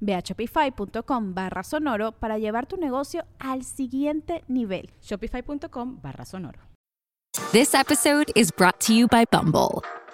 Ve a shopify.com barra sonoro para llevar tu negocio al siguiente nivel. Shopify.com barra sonoro. This episode is brought to you by Bumble.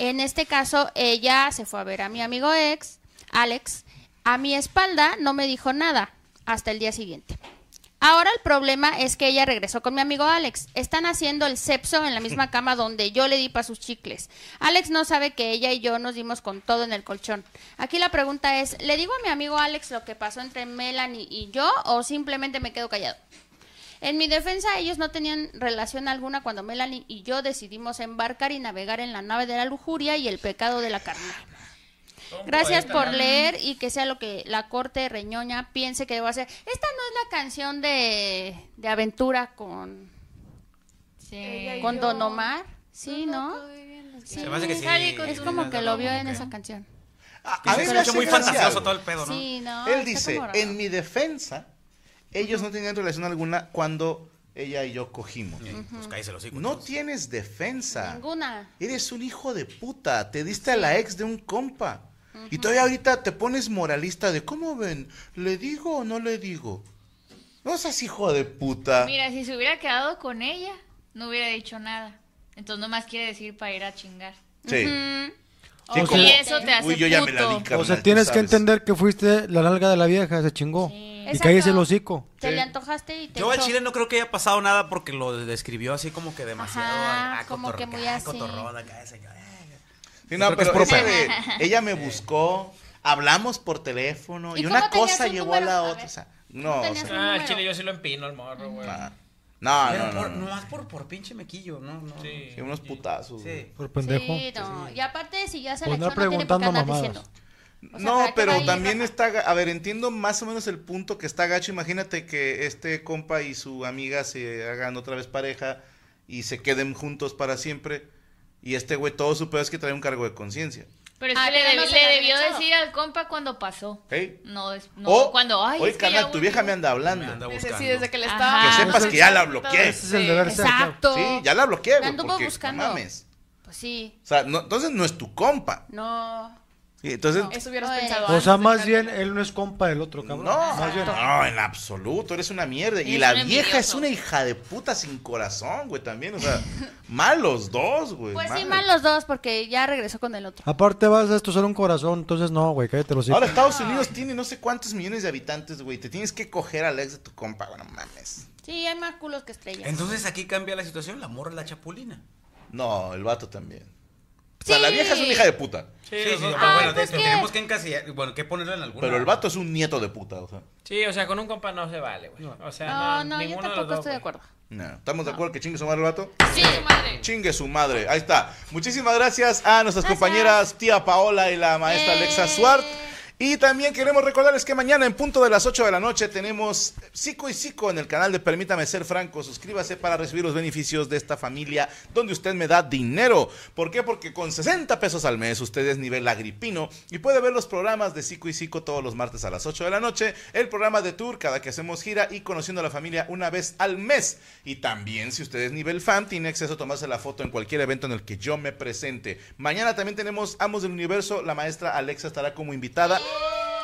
En este caso, ella se fue a ver a mi amigo ex, Alex. A mi espalda no me dijo nada hasta el día siguiente. Ahora el problema es que ella regresó con mi amigo Alex. Están haciendo el sepso en la misma cama donde yo le di para sus chicles. Alex no sabe que ella y yo nos dimos con todo en el colchón. Aquí la pregunta es, ¿le digo a mi amigo Alex lo que pasó entre Melanie y yo o simplemente me quedo callado? En mi defensa, ellos no tenían relación alguna cuando Melanie y yo decidimos embarcar y navegar en la nave de la lujuria y el pecado de la carne. Gracias por leer y que sea lo que la corte reñoña piense que debo hacer. Esta no es la canción de, de aventura con, con Don Omar. Sí, ¿no? Sí. Se me hace que sí. Es como que lo vio en esa canción. A, a se mí me escucha hace muy fantasioso todo el pedo, ¿no? Sí, no. Él dice, en mi defensa, ellos no tenían relación alguna cuando ella y yo cogimos. Pues cállese los hocico. No entonces. tienes defensa. Ninguna. Eres un hijo de puta. Te diste a la ex de un compa. Y todavía ahorita te pones moralista de, ¿cómo ven? ¿Le digo o no le digo? No seas hijo de puta. Mira, si se hubiera quedado con ella, no hubiera dicho nada. Entonces nomás quiere decir para ir a chingar. Sí. Sí, O como- si eso te hace Uy, yo ya me la puto. di, carnal, O sea, tienes que entender que fuiste la nalga de la vieja, se chingó. Y cállese el hocico. Te Sí. le antojaste y te Yo al chile no creo que haya pasado nada porque lo describió así como que demasiado. Ajá, ah, como cotorro- que muy ah, así. cotorrón acá, señor. eh. Sí, no, pero es de, ella me buscó, hablamos por teléfono y, ¿Y una cosa llevó a la otra. ver. o sea, no, ¿Cómo o sea, Ah, chile yo sí lo empino al morro, güey. nah. no, Pero no, no, por, no. nomás por, por pinche mequillo, ¿no? no. Sí. Sí, unos putazos. Sí. Por pendejo. Sí, no. Y aparte, si ya se Por le no tiene por qué preguntando andar mamadas. diciendo. O sea, no, ¿para qué pero también está, a ver, entiendo más o menos el punto que está gacho. Imagínate que este compa y su amiga se hagan otra vez pareja y se queden juntos para siempre. Y este güey todo su pedo es que trae un cargo de conciencia. Pero es Ah, que le, no debió echado. decir al compa cuando pasó. No, es, no o, cuando, ay, oye, es que tu vieja me anda Me hablando. anda Sí, buscando. sí, desde que le Ajá. estaba... Que sepas que ya la bloqueé. Ese es el deber ser. Exacto. Sí, ya la bloqueé, güey, porque no mames. Pues sí. O sea, no- entonces no es tu compa. No. Sí, entonces, Eso hubieras No, eh. pensado O sea, más bien él no es compa del otro cabrón. no, más bien. no, en absoluto, eres una mierda. Y la vieja es una hija de puta sin corazón, güey, también. O sea, mal los dos, güey. Pues sí, mal. los dos, porque ya regresó con el otro. Aparte vas a destrozar un corazón, entonces no, güey, cállate los hocico. Ahora Estados Unidos tiene no sé cuántos millones de habitantes, güey. Te tienes que coger al ex de tu compa, bueno, mames. Sí, hay más culos que estrellas. Entonces aquí cambia la situación, la morra la chapulina. No, el vato también. Sea, la vieja es una hija de puta. Sí, sí, pero Ah, bueno, pues te- tenemos que encasillar. Bueno, que ponerle en alguna. Pero el vato es un nieto de puta, o sea. Sí, o sea, con un compa no se vale, güey. O sea, No, no, no, yo ninguno de los tampoco dos, estoy de güey. acuerdo. No, ¿Estamos de acuerdo que chingue su madre el vato? Sí, madre. Chingue su madre. Ahí está. Muchísimas gracias a nuestras compañeras tía Paola y la maestra Eh. Alexa Suart. Y también queremos recordarles que mañana en punto de las 8 de la noche tenemos Psico y Psico en el canal de Permítame Ser Franco. Suscríbase para recibir los beneficios de esta familia donde usted me da dinero. ¿Por qué? Porque con 60 pesos al mes usted es nivel agripino y puede ver los programas de Psico y Psico todos los martes a las 8 de la noche, el programa de tour cada que hacemos gira y conociendo a la familia una vez al mes. Y también si usted es nivel fan tiene acceso a tomarse la foto en cualquier evento en el que yo me presente. Mañana también tenemos Amos del Universo, la maestra Alexa estará como invitada.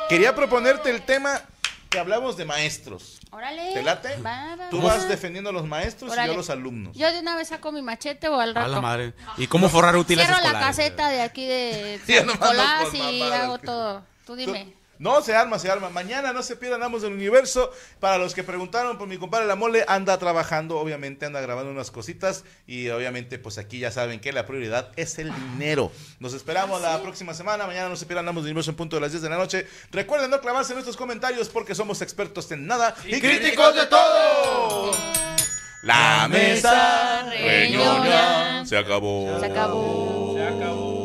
Quería proponerte el tema que hablamos de maestros. Órale. ¿Te late? Va, va, Tú va. vas defendiendo a los maestros y yo a los alumnos. Yo de una vez saco mi machete o al A rato. la madre. ¿Y cómo forrar útiles Cierro la escolares? caseta de aquí de San Nicolás y hago todo. Tú dime. No, se arma, se arma. Mañana no se pierdan Amos del Universo. Para los que preguntaron por mi compadre La Mole, anda trabajando, obviamente anda grabando unas cositas y obviamente pues aquí ya saben que la prioridad es el dinero. Nos esperamos la próxima semana. Mañana no se pierdan Amos del Universo en punto de las 10 de la noche. Recuerden no clavarse en nuestros comentarios porque somos expertos en nada y, críticos de todo. La mesa reñoña se acabó. Se acabó. Se acabó.